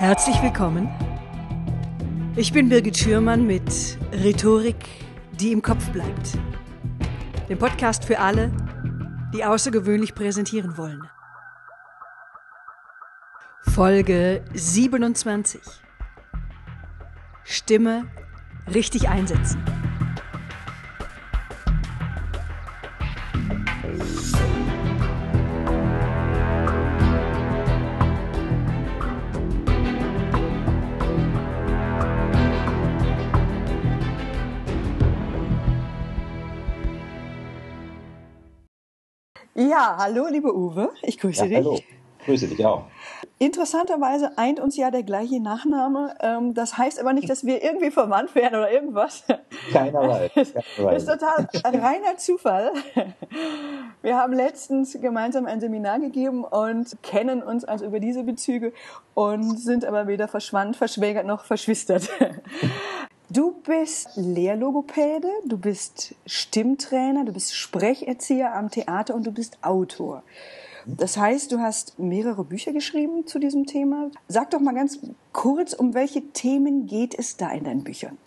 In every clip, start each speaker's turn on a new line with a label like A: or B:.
A: Herzlich willkommen. Ich bin Birgit Schürmann mit Rhetorik, die im Kopf bleibt. Dem Podcast für alle, die außergewöhnlich präsentieren wollen. Folge 27. Stimme richtig einsetzen.
B: Ja, hallo, liebe Uwe. Ich grüße
C: ja,
B: dich.
C: Hallo, grüße dich auch.
B: Interessanterweise eint uns ja der gleiche Nachname. Ähm, das heißt aber nicht, dass wir irgendwie verwandt werden oder irgendwas.
C: Keinerlei.
B: Das ist total reiner Zufall. Wir haben letztens gemeinsam ein Seminar gegeben und kennen uns also über diese Bezüge und sind aber weder verschwandt, verschwägert noch verschwistert. Du bist Lehrlogopäde, du bist Stimmtrainer, du bist Sprecherzieher am Theater und du bist Autor. Das heißt, du hast mehrere Bücher geschrieben zu diesem Thema. Sag doch mal ganz kurz, um welche Themen geht es da in deinen Büchern?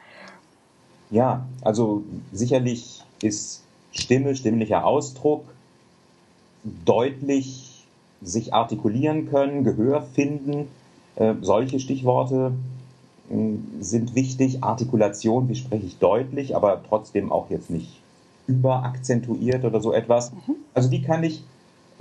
C: Ja, also sicherlich ist Stimme, stimmlicher Ausdruck, deutlich sich artikulieren können, Gehör finden, äh, solche Stichworte sind wichtig. Artikulation, wie spreche ich deutlich, aber trotzdem auch jetzt nicht überakzentuiert oder so etwas. Mhm. Also wie kann ich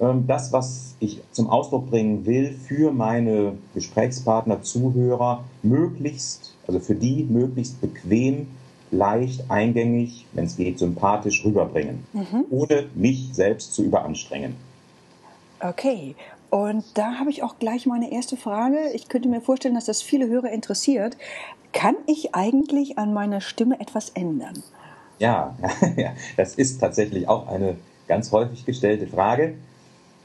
C: ähm, das, was ich zum Ausdruck bringen will, für meine Gesprächspartner, Zuhörer möglichst, also für die möglichst bequem, leicht, eingängig, wenn es geht, sympathisch rüberbringen, mhm. ohne mich selbst zu überanstrengen.
B: Okay, und da habe ich auch gleich meine erste Frage. Ich könnte mir vorstellen, dass das viele Hörer interessiert. Kann ich eigentlich an meiner Stimme etwas ändern?
C: Ja, das ist tatsächlich auch eine ganz häufig gestellte Frage.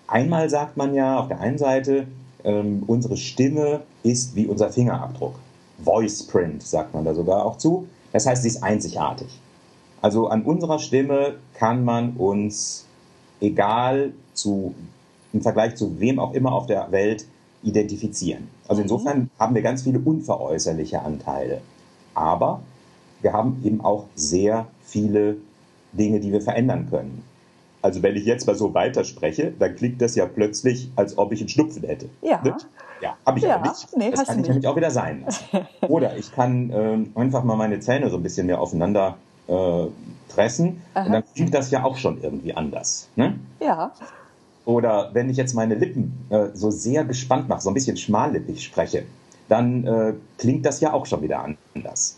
C: Einmal sagt man ja auf der einen Seite, ähm, unsere Stimme ist wie unser Fingerabdruck. Voice Print sagt man da sogar auch zu. Das heißt, sie ist einzigartig. Also an unserer Stimme kann man uns, egal zu im Vergleich zu wem auch immer auf der Welt identifizieren. Also insofern haben wir ganz viele unveräußerliche Anteile. Aber wir haben eben auch sehr viele Dinge, die wir verändern können. Also wenn ich jetzt mal so weiterspreche, dann klingt das ja plötzlich, als ob ich einen Schnupfen hätte.
B: Ja.
C: Ne? Ja, habe ich ja, aber nicht. Nee, das kann ich nämlich auch wieder sein lassen. Oder ich kann äh, einfach mal meine Zähne so ein bisschen mehr aufeinander äh, pressen Aha. und dann klingt das ja auch schon irgendwie anders. Ne?
B: Ja.
C: Oder wenn ich jetzt meine Lippen äh, so sehr gespannt mache, so ein bisschen schmallippig spreche, dann äh, klingt das ja auch schon wieder anders.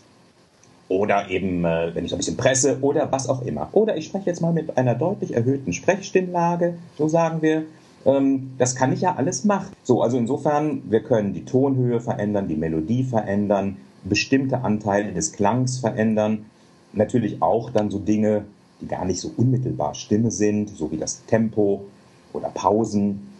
C: Oder eben, äh, wenn ich so ein bisschen presse oder was auch immer. Oder ich spreche jetzt mal mit einer deutlich erhöhten Sprechstimmlage, so sagen wir. Ähm, das kann ich ja alles machen. So, also insofern, wir können die Tonhöhe verändern, die Melodie verändern, bestimmte Anteile des Klangs verändern. Natürlich auch dann so Dinge, die gar nicht so unmittelbar Stimme sind, so wie das Tempo oder Pausen.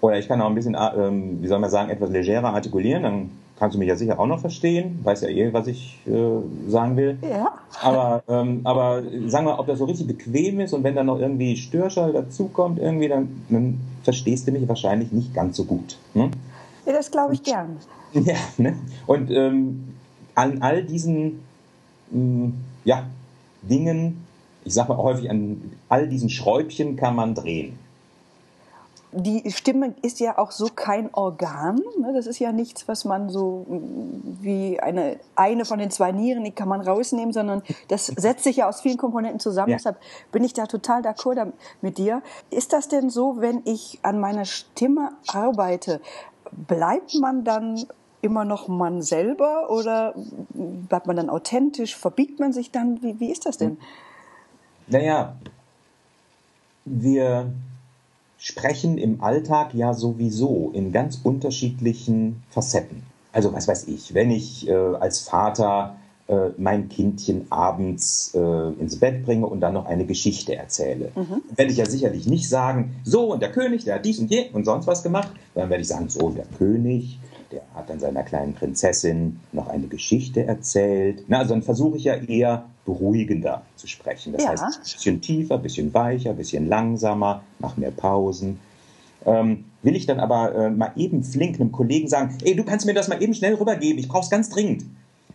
C: Oder ich kann auch ein bisschen, äh, ähm, wie soll man sagen, etwas legerer artikulieren, dann kannst du mich ja sicher auch noch verstehen. Weiß ja eh, was ich äh, sagen will.
B: Ja.
C: Aber, ähm, aber sagen wir, ob das so richtig bequem ist und wenn dann noch irgendwie Störschall dazukommt, irgendwie, dann, dann verstehst du mich wahrscheinlich nicht ganz so gut. Hm?
B: Ja, das glaube ich gern.
C: Ja, ne? Und ähm, an all diesen mh, hm, ja, Dingen, ich sage mal häufig, an all diesen Schräubchen kann man drehen
B: die Stimme ist ja auch so kein Organ. Ne? Das ist ja nichts, was man so mm, wie eine, eine von den zwei Nieren, die kann man rausnehmen, sondern das setzt sich ja aus vielen Komponenten zusammen. Ja. Deshalb bin ich da total d'accord mit dir. Ist das denn so, wenn ich an meiner Stimme arbeite, bleibt man dann immer noch man selber oder bleibt man dann authentisch? Verbiegt man sich dann? Wie, wie ist das denn?
C: Naja, wir sprechen im Alltag ja sowieso in ganz unterschiedlichen Facetten. Also was weiß ich, wenn ich äh, als Vater äh, mein Kindchen abends äh, ins Bett bringe und dann noch eine Geschichte erzähle, mhm. werde ich ja sicherlich nicht sagen, so und der König, der hat dies und je und sonst was gemacht, sondern werde ich sagen, so der König, der hat dann seiner kleinen Prinzessin noch eine Geschichte erzählt. Na, also dann versuche ich ja eher beruhigender zu sprechen. Das ja. heißt, ein bisschen tiefer, ein bisschen weicher, ein bisschen langsamer, mach mehr Pausen. Ähm, will ich dann aber äh, mal eben flink einem Kollegen sagen, ey, du kannst mir das mal eben schnell rübergeben, ich brauch's ganz dringend.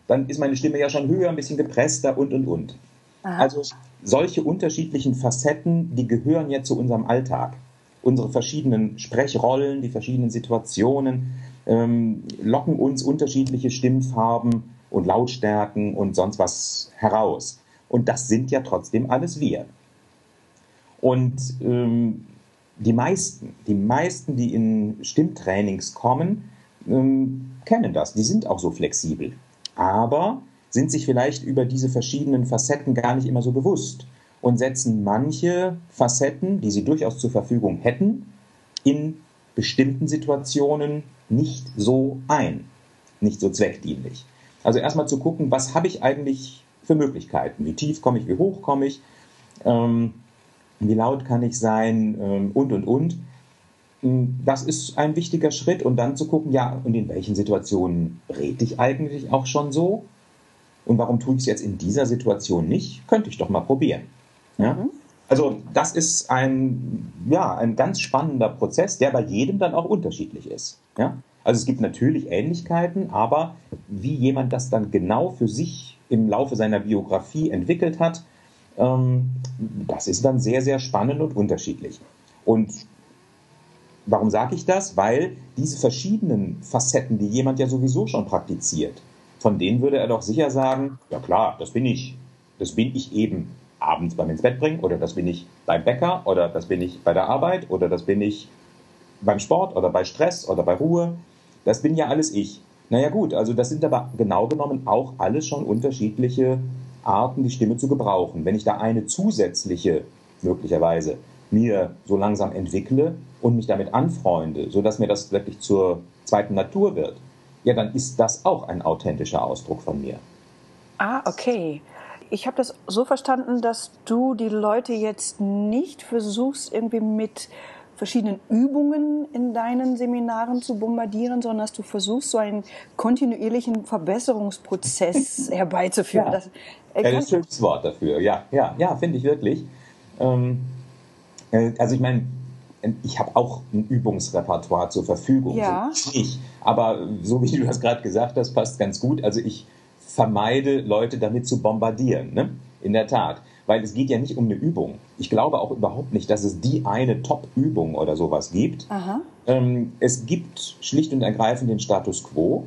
C: Dann ist meine Stimme ja schon höher, ein bisschen gepresster und und und. Aha. Also solche unterschiedlichen Facetten, die gehören ja zu unserem Alltag. Unsere verschiedenen Sprechrollen, die verschiedenen Situationen ähm, locken uns unterschiedliche Stimmfarben und Lautstärken und sonst was heraus. Und das sind ja trotzdem alles wir. Und ähm, die meisten, die meisten, die in Stimmtrainings kommen, ähm, kennen das. Die sind auch so flexibel. Aber sind sich vielleicht über diese verschiedenen Facetten gar nicht immer so bewusst und setzen manche Facetten, die sie durchaus zur Verfügung hätten, in bestimmten Situationen nicht so ein, nicht so zweckdienlich. Also erstmal zu gucken, was habe ich eigentlich für Möglichkeiten? Wie tief komme ich, wie hoch komme ich? Ähm, wie laut kann ich sein ähm, und, und, und. Hm, das ist ein wichtiger Schritt und dann zu gucken, ja, und in welchen Situationen rede ich eigentlich auch schon so? Und warum tue ich es jetzt in dieser Situation nicht? Könnte ich doch mal probieren. Ja? Mhm. Also das ist ein, ja, ein ganz spannender Prozess, der bei jedem dann auch unterschiedlich ist. Ja? Also es gibt natürlich Ähnlichkeiten, aber wie jemand das dann genau für sich im Laufe seiner Biografie entwickelt hat, ähm, das ist dann sehr, sehr spannend und unterschiedlich. Und warum sage ich das? Weil diese verschiedenen Facetten, die jemand ja sowieso schon praktiziert, von denen würde er doch sicher sagen, ja klar, das bin ich. Das bin ich eben abends beim ins Bett bringen oder das bin ich beim Bäcker oder das bin ich bei der Arbeit oder das bin ich beim Sport oder bei Stress oder bei Ruhe. Das bin ja alles ich. Naja gut, also das sind aber genau genommen auch alles schon unterschiedliche Arten, die Stimme zu gebrauchen. Wenn ich da eine zusätzliche möglicherweise mir so langsam entwickle und mich damit anfreunde, sodass mir das wirklich zur zweiten Natur wird, ja, dann ist das auch ein authentischer Ausdruck von mir.
B: Ah, okay. Ich habe das so verstanden, dass du die Leute jetzt nicht versuchst, irgendwie mit verschiedenen Übungen in deinen Seminaren zu bombardieren, sondern dass du versuchst, so einen kontinuierlichen Verbesserungsprozess herbeizuführen.
C: Ja. Das, äh, ja, das ist ein schönes Wort dafür. Ja, ja, ja, finde ich wirklich. Ähm, äh, also ich meine, ich habe auch ein Übungsrepertoire zur Verfügung.
B: Ja.
C: So ich. Aber so wie du das gerade gesagt hast, passt ganz gut. Also ich vermeide, Leute damit zu bombardieren. Ne? In der Tat. Weil es geht ja nicht um eine Übung. Ich glaube auch überhaupt nicht, dass es die eine Top-Übung oder sowas gibt. Ähm, es gibt schlicht und ergreifend den Status quo.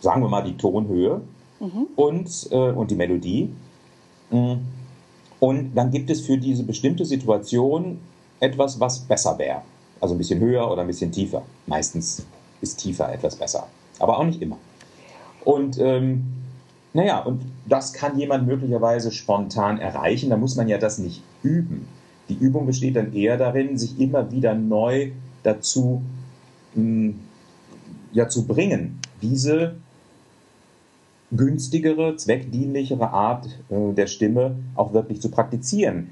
C: Sagen wir mal die Tonhöhe mhm. und, äh, und die Melodie. Mm. Und dann gibt es für diese bestimmte Situation etwas, was besser wäre. Also ein bisschen höher oder ein bisschen tiefer. Meistens ist tiefer etwas besser. Aber auch nicht immer. Und ähm, naja, und das kann jemand möglicherweise spontan erreichen. Da muss man ja das nicht üben. Die Übung besteht dann eher darin, sich immer wieder neu dazu mh, hm, ja, zu bringen, diese günstigere, zweckdienlichere Art äh, der Stimme auch wirklich zu praktizieren,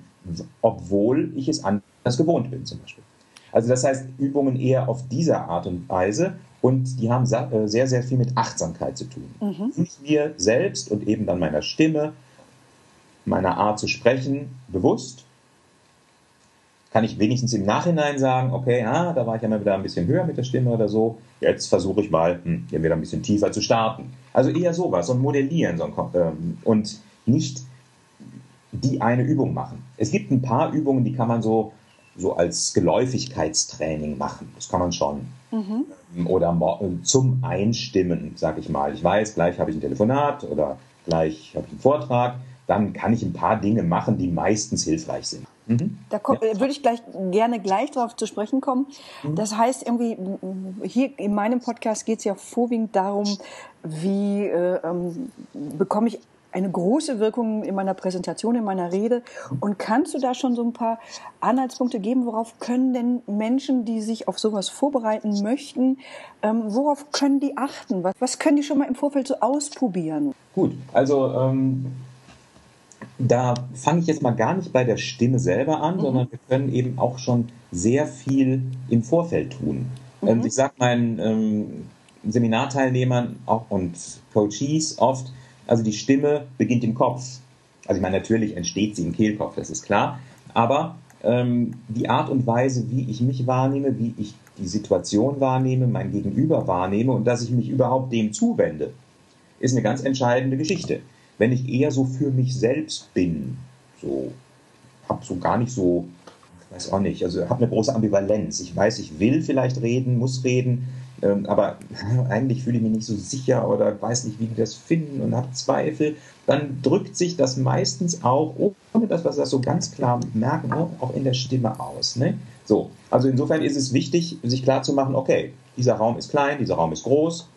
C: obwohl ich es anders gewohnt bin zum Beispiel. Also das heißt, Übungen eher auf diese Art und Weise und die haben äh, sehr, sehr viel mit Achtsamkeit zu tun. Mhm. mir selbst und eben dann meiner Stimme, meiner Art zu sprechen, bewusst. Kann ich wenigstens im Nachhinein sagen, okay, ah, da war ich ja mal wieder ein bisschen höher mit der Stimme oder so. Jetzt versuche ich mal, hm, wieder ein bisschen tiefer zu starten. Also eher sowas, so ein Modellieren so ein, ähm, und nicht die eine Übung machen. Es gibt ein paar Übungen, die kann man so so als Geläufigkeitstraining machen. Das kann man schon. Mhm. Oder zum Einstimmen, sag ich mal. Ich weiß, gleich habe ich ein Telefonat oder gleich habe ich einen Vortrag. Dann kann ich ein paar Dinge machen, die meistens hilfreich sind.
B: Mhm. Da komm, ja. würde ich gleich, gerne gleich darauf zu sprechen kommen. Mhm. Das heißt, irgendwie, hier in meinem Podcast geht es ja vorwiegend darum, wie äh, ähm, bekomme ich eine große Wirkung in meiner Präsentation, in meiner Rede. Und kannst du da schon so ein paar Anhaltspunkte geben, worauf können denn Menschen, die sich auf sowas vorbereiten möchten, ähm, worauf können die achten? Was, was, können die schon mal im Vorfeld so ausprobieren?
C: Gut, also ähm, da fange ich jetzt mal gar nicht bei der Stimme selber an, mhm. sondern wir können eben auch schon sehr viel im Vorfeld tun. Mhm. Ähm, ich sage meinen ähm, Seminarteilnehmern auch und Coaches oft, also die Stimme beginnt im Kopf. Also ich meine, natürlich entsteht sie im Kehlkopf, das ist klar. Aber ähm, die Art und Weise, wie ich mich wahrnehme, wie ich die Situation wahrnehme, mein Gegenüber wahrnehme und dass ich mich überhaupt dem zuwende, ist eine ganz entscheidende Geschichte. Wenn ich eher so für mich selbst bin, so habe so gar nicht so, ich weiß auch nicht, also habe eine große Ambivalenz. Ich weiß, ich will vielleicht reden, muss reden, aber eigentlich fühle ich mich nicht so sicher oder weiß nicht, wie die das finden und habe Zweifel, dann drückt sich das meistens auch, ohne dass wir das so ganz klar merken, auch in der Stimme aus. Ne? So, also insofern ist es wichtig, sich klar zu machen, okay, dieser Raum ist klein, dieser Raum ist groß,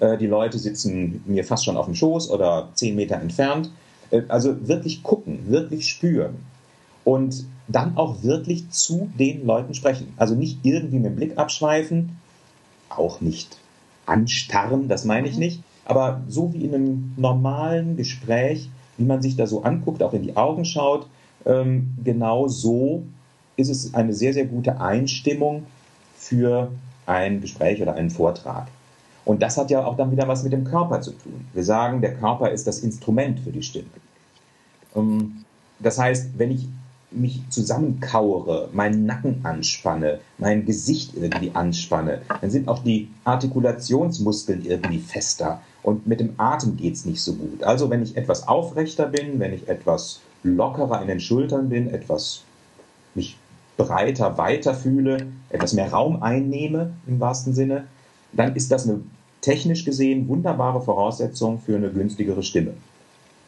C: äh, die Leute sitzen mir fast schon auf dem Schoß oder zehn Meter entfernt. Äh, also wirklich gucken, wirklich spüren und dann auch wirklich zu den Leuten sprechen. Also nicht irgendwie mit dem Blick abschweifen, auch nicht anstarren, das meine ich mhm. nicht, aber so wie in einem normalen Gespräch, wie man sich da so anguckt, auch in die Augen schaut, ähm, genau so ist es eine sehr, sehr gute Einstimmung für ein Gespräch oder einen Vortrag. Und das hat ja auch dann wieder was mit dem Körper zu tun. Wir sagen, der Körper ist das Instrument für die Stimme. Ähm, das heißt, wenn ich mich zusammenkauere, meinen Nacken anspanne, mein Gesicht irgendwie anspanne, dann sind auch die Artikulationsmuskeln irgendwie fester und mit dem Atem geht es nicht so gut. Also wenn ich etwas aufrechter bin, wenn ich etwas lockerer in den Schultern bin, etwas mich breiter weiter fühle, etwas mehr Raum einnehme im wahrsten Sinne, dann ist das eine technisch gesehen wunderbare Voraussetzung für eine günstigere Stimme.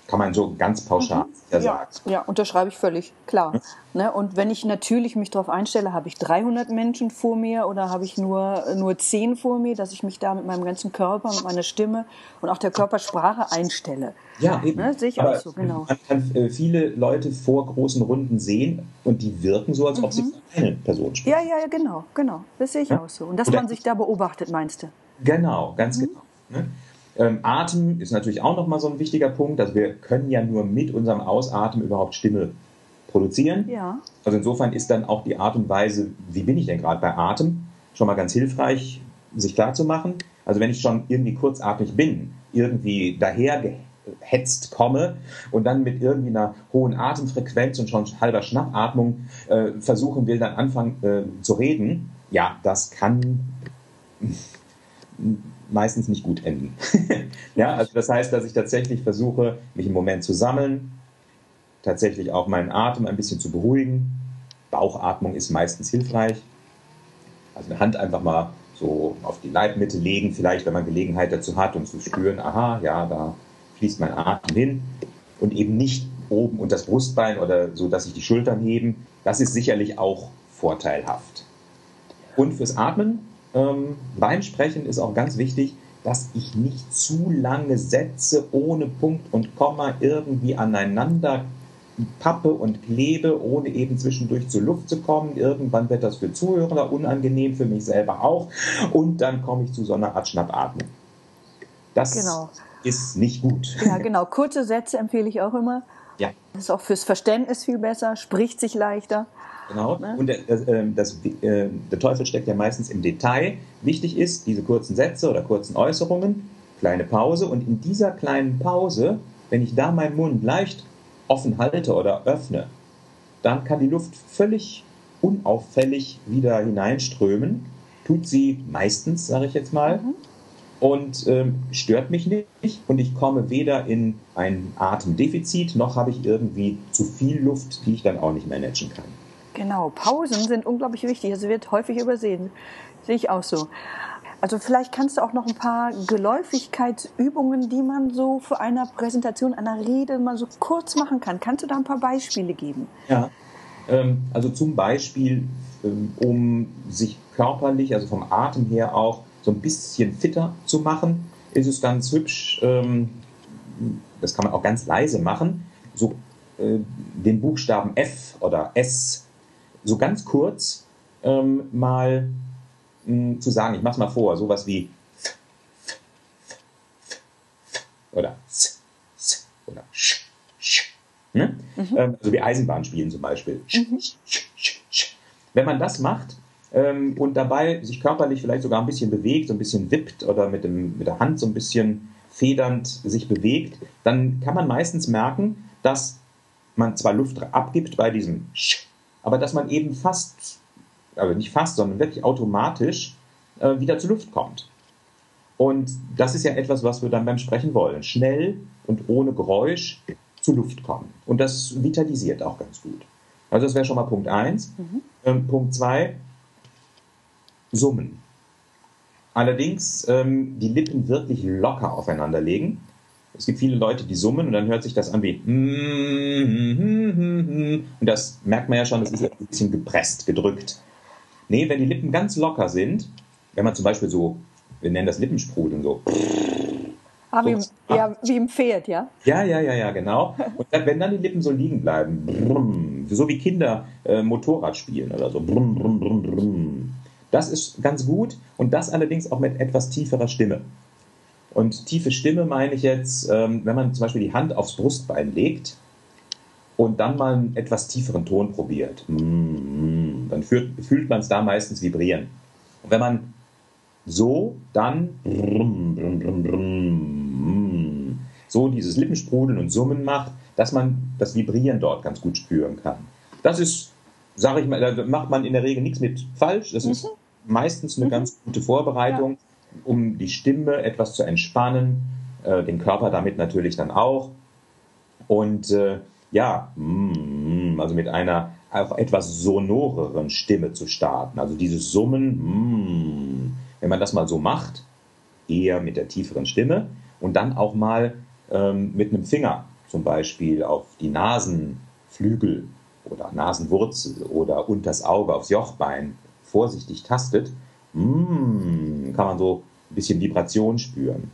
C: Kann man so ganz pauschal
B: mhm. ja, Ja, unterschreibe ich völlig, klar. Ne? Und wenn ich natürlich mich darauf einstelle, habe ich 300 Menschen vor mir oder habe ich nur, nur 10 vor mir, dass ich mich da mit meinem ganzen Körper, mit meiner Stimme und auch der Körpersprache einstelle.
C: Ja, eben. Ne? Sehe ich Aber auch so, genau. Man kann äh, viele Leute vor großen Runden sehen und die wirken so, als ob mhm. sie eine Person sprechen.
B: Ja, ja, genau, genau. Das sehe ich ja? auch so. Und dass Oder man sich da beobachtet, meinst du?
C: Genau, ganz mhm. genau. Ne? Ähm, Atem ist natürlich auch nochmal so ein wichtiger Punkt. Also wir können ja nur mit unserem Ausatmen überhaupt Stimme produzieren.
B: Ja.
C: Also insofern ist dann auch die Art und Weise, wie bin ich denn gerade bei Atem, schon mal ganz hilfreich, sich klar zu machen. Also wenn ich schon irgendwie kurzatmig bin, irgendwie daher gehetzt komme und dann mit irgendwie einer hohen Atemfrequenz und schon halber Schnappatmung äh, versuchen will, dann anfangen äh, zu reden, ja, das kann meistens nicht gut enden. ja, also das heißt, dass ich tatsächlich versuche, mich im Moment zu sammeln, tatsächlich auch meinen Atem ein bisschen zu beruhigen. Bauchatmung ist meistens hilfreich. Also eine Hand einfach mal so auf die Leibmitte legen, vielleicht, wenn man Gelegenheit dazu hat, um zu spüren, aha, ja, da fließt mein Atem hin und eben nicht oben und das Brustbein oder so, dass sich die Schultern heben. Das ist sicherlich auch vorteilhaft. Und fürs Atmen ähm, beim Sprechen ist auch ganz wichtig, dass ich nicht zu lange Sätze ohne Punkt und Komma irgendwie aneinander pappe und klebe, ohne eben zwischendurch zur Luft zu kommen. Irgendwann wird das für Zuhörer unangenehm, für mich selber auch. Und dann komme ich zu so einer Art Schnappatmung. Das genau. ist nicht gut.
B: Ja, genau. Kurze Sätze empfehle ich auch immer.
C: Ja.
B: Das ist auch fürs Verständnis viel besser, spricht sich leichter.
C: Genau. Ne? Und das, ähm, das, äh, der Teufel steckt ja meistens im Detail. Wichtig ist, diese kurzen Sätze oder kurzen Äußerungen, kleine Pause. Und in dieser kleinen Pause, wenn ich da meinen Mund leicht offen halte oder öffne, dann kann die Luft völlig unauffällig wieder hineinströmen. Tut sie meistens, sage ich jetzt mal. Mhm. Und ähm, stört mich nicht. Und ich komme weder in ein Atemdefizit, noch habe ich irgendwie zu viel Luft, die ich dann auch nicht managen kann.
B: Genau, Pausen sind unglaublich wichtig. Das wird häufig übersehen. Sehe ich auch so. Also vielleicht kannst du auch noch ein paar Geläufigkeitsübungen, die man so für eine Präsentation, einer Rede mal so kurz machen kann. Kannst du da ein paar Beispiele geben?
C: Ja, ähm, also zum Beispiel, ähm, um sich körperlich, also vom Atem her auch so ein bisschen fitter zu machen, ist es ganz hübsch, ähm, das kann man auch ganz leise machen, so äh, den Buchstaben F oder S so ganz kurz ähm, mal mh, zu sagen, ich mach's mal vor, sowas wie oder oder sch, sch, ne? Mhm. Ähm, also wie Eisenbahn spielen zum Beispiel. Mhm. Wenn man das macht ähm, und dabei sich körperlich vielleicht sogar ein bisschen bewegt, so ein bisschen wippt oder mit, dem, mit der Hand so ein bisschen federnd sich bewegt, dann kann man meistens merken, dass man zwar Luft abgibt bei diesem Sch, aber dass man eben fast, aber nicht fast, sondern wirklich automatisch äh, wieder zur Luft kommt. Und das ist ja etwas, was wir dann beim Sprechen wollen. Schnell und ohne Geräusch zur Luft kommen. Und das vitalisiert auch ganz gut. Also das wäre schon mal Punkt 1. Mhm. Ähm, Punkt 2, Summen. Allerdings ähm, die Lippen wirklich locker aufeinander legen. Es gibt viele Leute, die summen und dann hört sich das an wie und das merkt man ja schon, das ist ein bisschen gepresst, gedrückt. Nee, wenn die Lippen ganz locker sind, wenn man zum Beispiel so, wir nennen das Lippensprudeln, so.
B: Ah, wie, im, ja, wie im Pferd, ja?
C: Ja, ja, ja, ja, genau. Und dann, wenn dann die Lippen so liegen bleiben, so wie Kinder äh, Motorrad spielen oder so, das ist ganz gut und das allerdings auch mit etwas tieferer Stimme. Und tiefe Stimme meine ich jetzt, ähm, wenn man zum Beispiel die Hand aufs Brustbein legt und dann mal einen etwas tieferen Ton probiert, dann fühlt man es da meistens vibrieren. Und wenn man so dann so dieses Lippensprudeln und Summen macht, dass man das Vibrieren dort ganz gut spüren kann. Das ist, sage ich mal, da macht man in der Regel nichts mit falsch. Das ist mhm. meistens eine mhm. ganz gute Vorbereitung, ja. Um die Stimme etwas zu entspannen, äh, den Körper damit natürlich dann auch. Und äh, ja, mm, also mit einer auch etwas sonoreren Stimme zu starten. Also dieses Summen, mm, wenn man das mal so macht, eher mit der tieferen Stimme und dann auch mal ähm, mit einem Finger zum Beispiel auf die Nasenflügel oder Nasenwurzel oder unters Auge aufs Jochbein vorsichtig tastet, mm, kann man so ein bisschen Vibration spüren.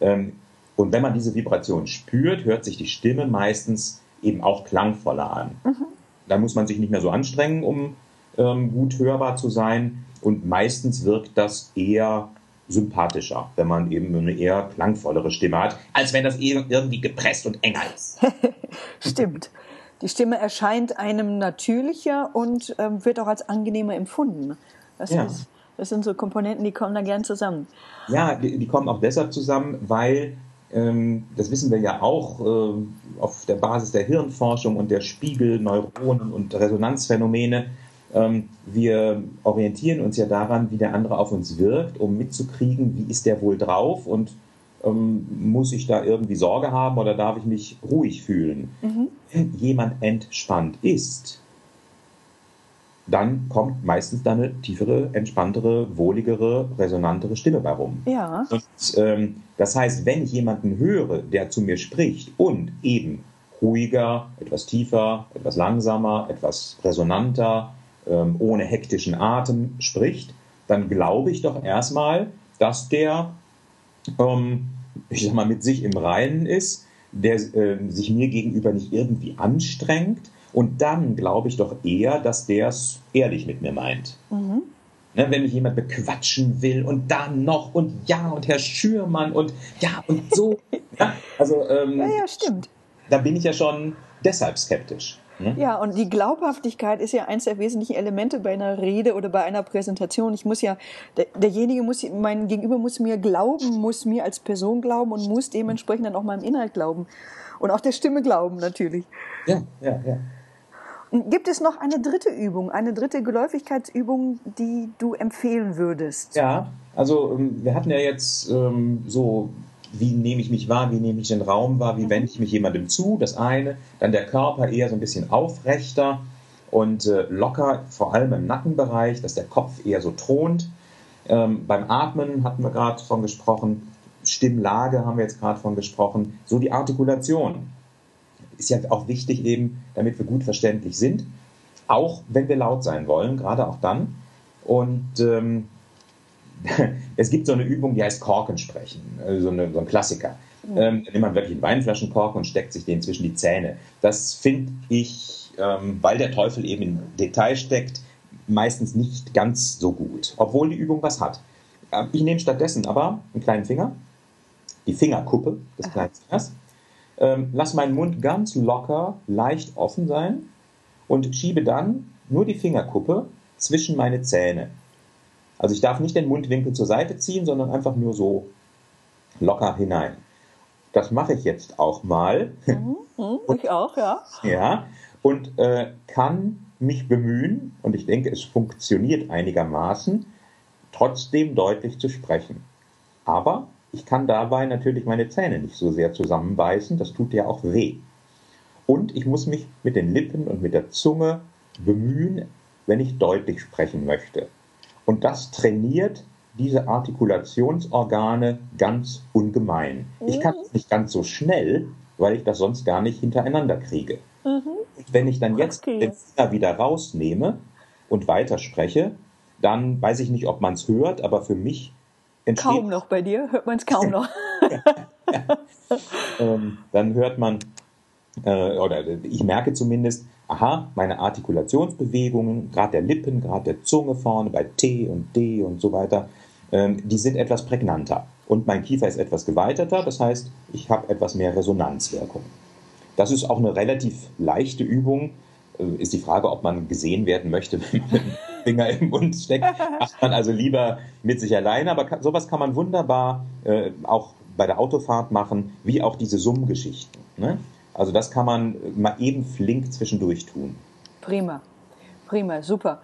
C: Ähm, und wenn man diese Vibration spürt, hört sich die Stimme meistens eben auch klangvoller an. Mhm. Da muss man sich nicht mehr so anstrengen, um ähm, gut hörbar zu sein. Und meistens wirkt das eher sympathischer, wenn man eben eine eher klangvollere Stimme hat, als wenn das irgendwie gepresst und enger ist.
B: Stimmt. Die Stimme erscheint einem natürlicher und ähm, wird auch als angenehmer empfunden. Das, ja. ist, das sind so Komponenten, die kommen da gern zusammen.
C: Ja, die, die kommen auch deshalb zusammen, weil ähm, das wissen wir ja auch äh, auf der Basis der Hirnforschung und der Spiegelneuronen und Resonanzphänomene. Ähm, wir orientieren uns ja daran, wie der andere auf uns wirkt, um mitzukriegen, wie ist der wohl drauf und ähm, muss ich da irgendwie Sorge haben oder darf ich mich ruhig fühlen? Mhm. Wenn jemand entspannt ist, dann kommt meistens dann eine tiefere, entspanntere, wohligere, resonantere Stimme bei rum.
B: Ja.
C: Und, ähm, das heißt, wenn ich jemanden höre, der zu mir spricht und eben ruhiger, etwas tiefer, etwas langsamer, etwas resonanter, ähm, ohne hektischen Atem spricht, dann glaube ich doch erstmal, dass der, ähm, ich sag mal, mit sich im Reinen ist, der äh, sich mir gegenüber nicht irgendwie anstrengt, und dann glaube ich doch eher, dass der es ehrlich mit mir meint. Mhm. Ne, wenn mich jemand bequatschen will und dann noch und ja und Herr Schürmann und ja und so. ja, also, ähm,
B: ja, ja, stimmt.
C: Da bin ich ja schon deshalb skeptisch.
B: Ne? Ja, und die Glaubhaftigkeit ist ja eines der wesentlichen Elemente bei einer Rede oder bei einer Präsentation. Ich muss ja, der, derjenige muss, mein Gegenüber muss mir glauben, muss mir als Person glauben und muss dementsprechend dann auch meinem Inhalt glauben. Und auch der Stimme glauben natürlich.
C: Ja, ja, ja.
B: Gibt es noch eine dritte Übung, eine dritte Geläufigkeitsübung, die du empfehlen würdest?
C: Ja, also ähm, wir hatten ja jetzt ähm, so, wie nehme ich mich wahr, wie nehme ich den Raum wahr, wie mhm. wende ich mich jemandem zu, das eine. Dann der Körper eher so ein bisschen aufrechter und äh, locker, vor allem im Nackenbereich, dass der Kopf eher so thront. Ähm, beim Atmen hatten wir gerade von gesprochen, Stimmlage haben wir jetzt gerade von gesprochen, so die Artikulation ist ja auch wichtig eben, damit wir gut verständlich sind, auch wenn wir laut sein wollen, gerade auch dann. Und ähm, es gibt so eine Übung, die heißt Korkensprechen, also so, eine, so ein Klassiker. Ähm, da nimmt man wirklich einen Weinflaschenkorken und steckt sich den zwischen die Zähne. Das finde ich, ähm, weil der Teufel eben im Detail steckt, meistens nicht ganz so gut, obwohl die Übung was hat. Ähm, ich nehme stattdessen aber einen kleinen Finger, die Fingerkuppe des kleinen Fingers, ähm, lass meinen Mund ganz locker, leicht offen sein und schiebe dann nur die Fingerkuppe zwischen meine Zähne. Also ich darf nicht den Mundwinkel zur Seite ziehen, sondern einfach nur so locker hinein. Das mache ich jetzt auch mal.
B: Mhm, mhm ich auch, ja.
C: Ja, und äh, kann mich bemühen, und ich denke, es funktioniert einigermaßen, trotzdem deutlich zu sprechen. Aber ich kann dabei natürlich meine Zähne nicht so sehr zusammenbeißen, das tut ja auch weh. Und ich muss mich mit den Lippen und mit der Zunge bemühen, wenn ich deutlich sprechen möchte. Und das trainiert diese Artikulationsorgane ganz ungemein. Ich kann es nicht ganz so schnell, weil ich das sonst gar nicht hintereinander kriege. Mhm. Wenn ich dann jetzt okay. den Finger wieder rausnehme und weiterspreche, dann weiß ich nicht, ob man es hört, aber für mich
B: entsteht... Kaum noch bei dir, hört man es kaum noch.
C: ähm, dann hört man, äh, oder ich merke zumindest, aha, meine Artikulationsbewegungen, gerade der Lippen, gerade der Zunge vorne, bei T und D und so weiter, ähm, die sind etwas prägnanter. Und mein Kiefer ist etwas geweiterter, das heißt, ich habe etwas mehr Resonanzwirkung. Das ist auch eine relativ leichte Übung. Äh, ist die Frage, ob man gesehen werden möchte, wenn man Finger im Mund steckt. Macht man also lieber mit sich alleine. Aber sowas kann man wunderbar äh, auch bei der Autofahrt machen, wie auch diese Summgeschichten. Ne? Also das kann man mal eben flink zwischendurch tun.
B: Prima, prima, super.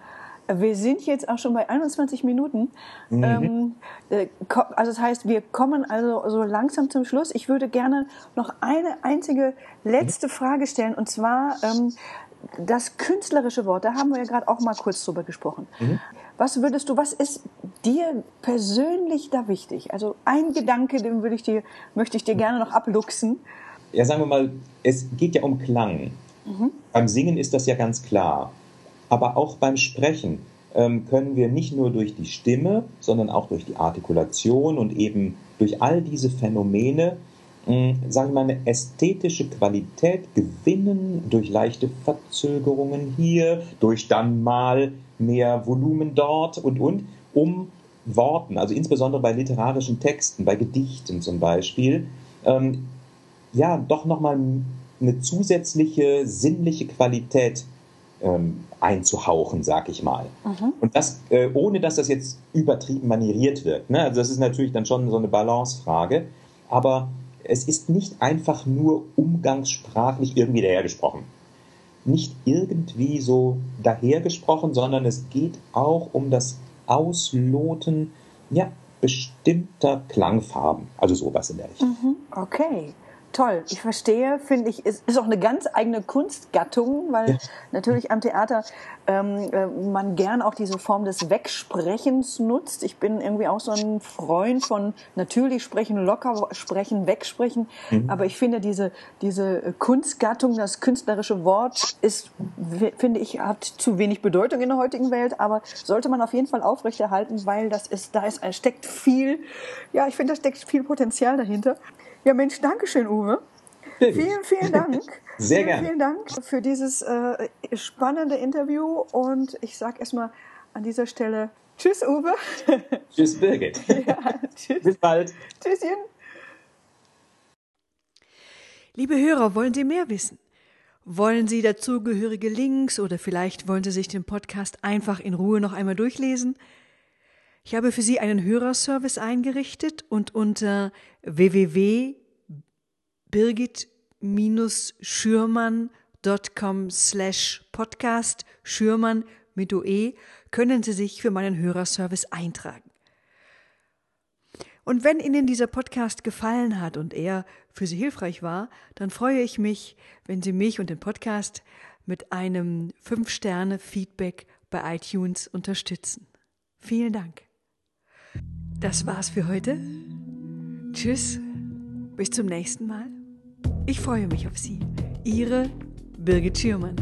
B: Wir sind jetzt auch schon bei 21 Minuten. Mhm. Ähm, äh, also das heißt, wir kommen also so langsam zum Schluss. Ich würde gerne noch eine einzige letzte mhm. Frage stellen und zwar ähm, das künstlerische Wort. Da haben wir ja gerade auch mal kurz drüber gesprochen. Mhm. Was würdest du, was ist dir persönlich da wichtig? Also ein Gedanke, den würde ich dir, möchte ich dir gerne noch abluchsen.
C: Ja, sagen wir mal, es geht ja um Klang. Mhm. Beim Singen ist das ja ganz klar. Aber auch beim Sprechen ähm, können wir nicht nur durch die Stimme, sondern auch durch die Artikulation und eben durch all diese Phänomene, sagen wir mal, eine ästhetische Qualität gewinnen durch leichte Verzögerungen hier, durch dann mal mehr Volumen dort und und, um Worten, also insbesondere bei literarischen Texten, bei Gedichten zum Beispiel, ähm, ja, doch nochmal eine zusätzliche sinnliche Qualität ähm, einzuhauchen, sag ich mal. Mhm. Und das, äh, ohne dass das jetzt übertrieben manieriert wird. Ne? Also das ist natürlich dann schon so eine Balancefrage. Aber es ist nicht einfach nur umgangssprachlich irgendwie dahergesprochen. Nicht irgendwie so dahergesprochen, sondern es geht auch um das Ausloten ja, bestimmter Klangfarben. Also sowas in der Richtung.
B: Mhm. Okay toll. Ich verstehe, finde ich, ist, ist auch eine ganz eigene Kunstgattung, weil ja. natürlich am Theater ähm, äh, man gern auch diese Form des Wegsprechens nutzt. Ich bin irgendwie auch so ein Freund von natürlich sprechen, locker sprechen, wegsprechen. Mhm. Aber ich finde diese, diese Kunstgattung, das künstlerische Wort ist, finde ich, hat zu wenig Bedeutung in der heutigen Welt, aber sollte man auf jeden Fall aufrechterhalten, weil das ist, da ist, steckt viel, ja, ich finde, da steckt viel Potenzial dahinter. Ja, Mensch, danke schön, Uwe. Vielen, vielen Dank.
C: Sehr
B: vielen,
C: gerne.
B: Vielen Dank für dieses äh, spannende Interview und ich sage erstmal an dieser Stelle Tschüss, Uwe.
C: Tschüss, Birgit. Ja, tschüss. Bis bald.
B: Tschüsschen.
A: Liebe Hörer, wollen Sie mehr wissen? Wollen Sie dazugehörige Links oder vielleicht wollen Sie sich den Podcast einfach in Ruhe noch einmal durchlesen? Ich habe für Sie einen Hörerservice eingerichtet und unter www.birgit-schürmann.com slash podcast Schürmann mit OE können Sie sich für meinen Hörerservice eintragen. Und wenn Ihnen dieser Podcast gefallen hat und er für Sie hilfreich war, dann freue ich mich, wenn Sie mich und den Podcast mit einem 5-Sterne-Feedback bei iTunes unterstützen. Vielen Dank. Das war's für heute. Tschüss, bis zum nächsten Mal. Ich freue mich auf Sie. Ihre Birgit Schürmann.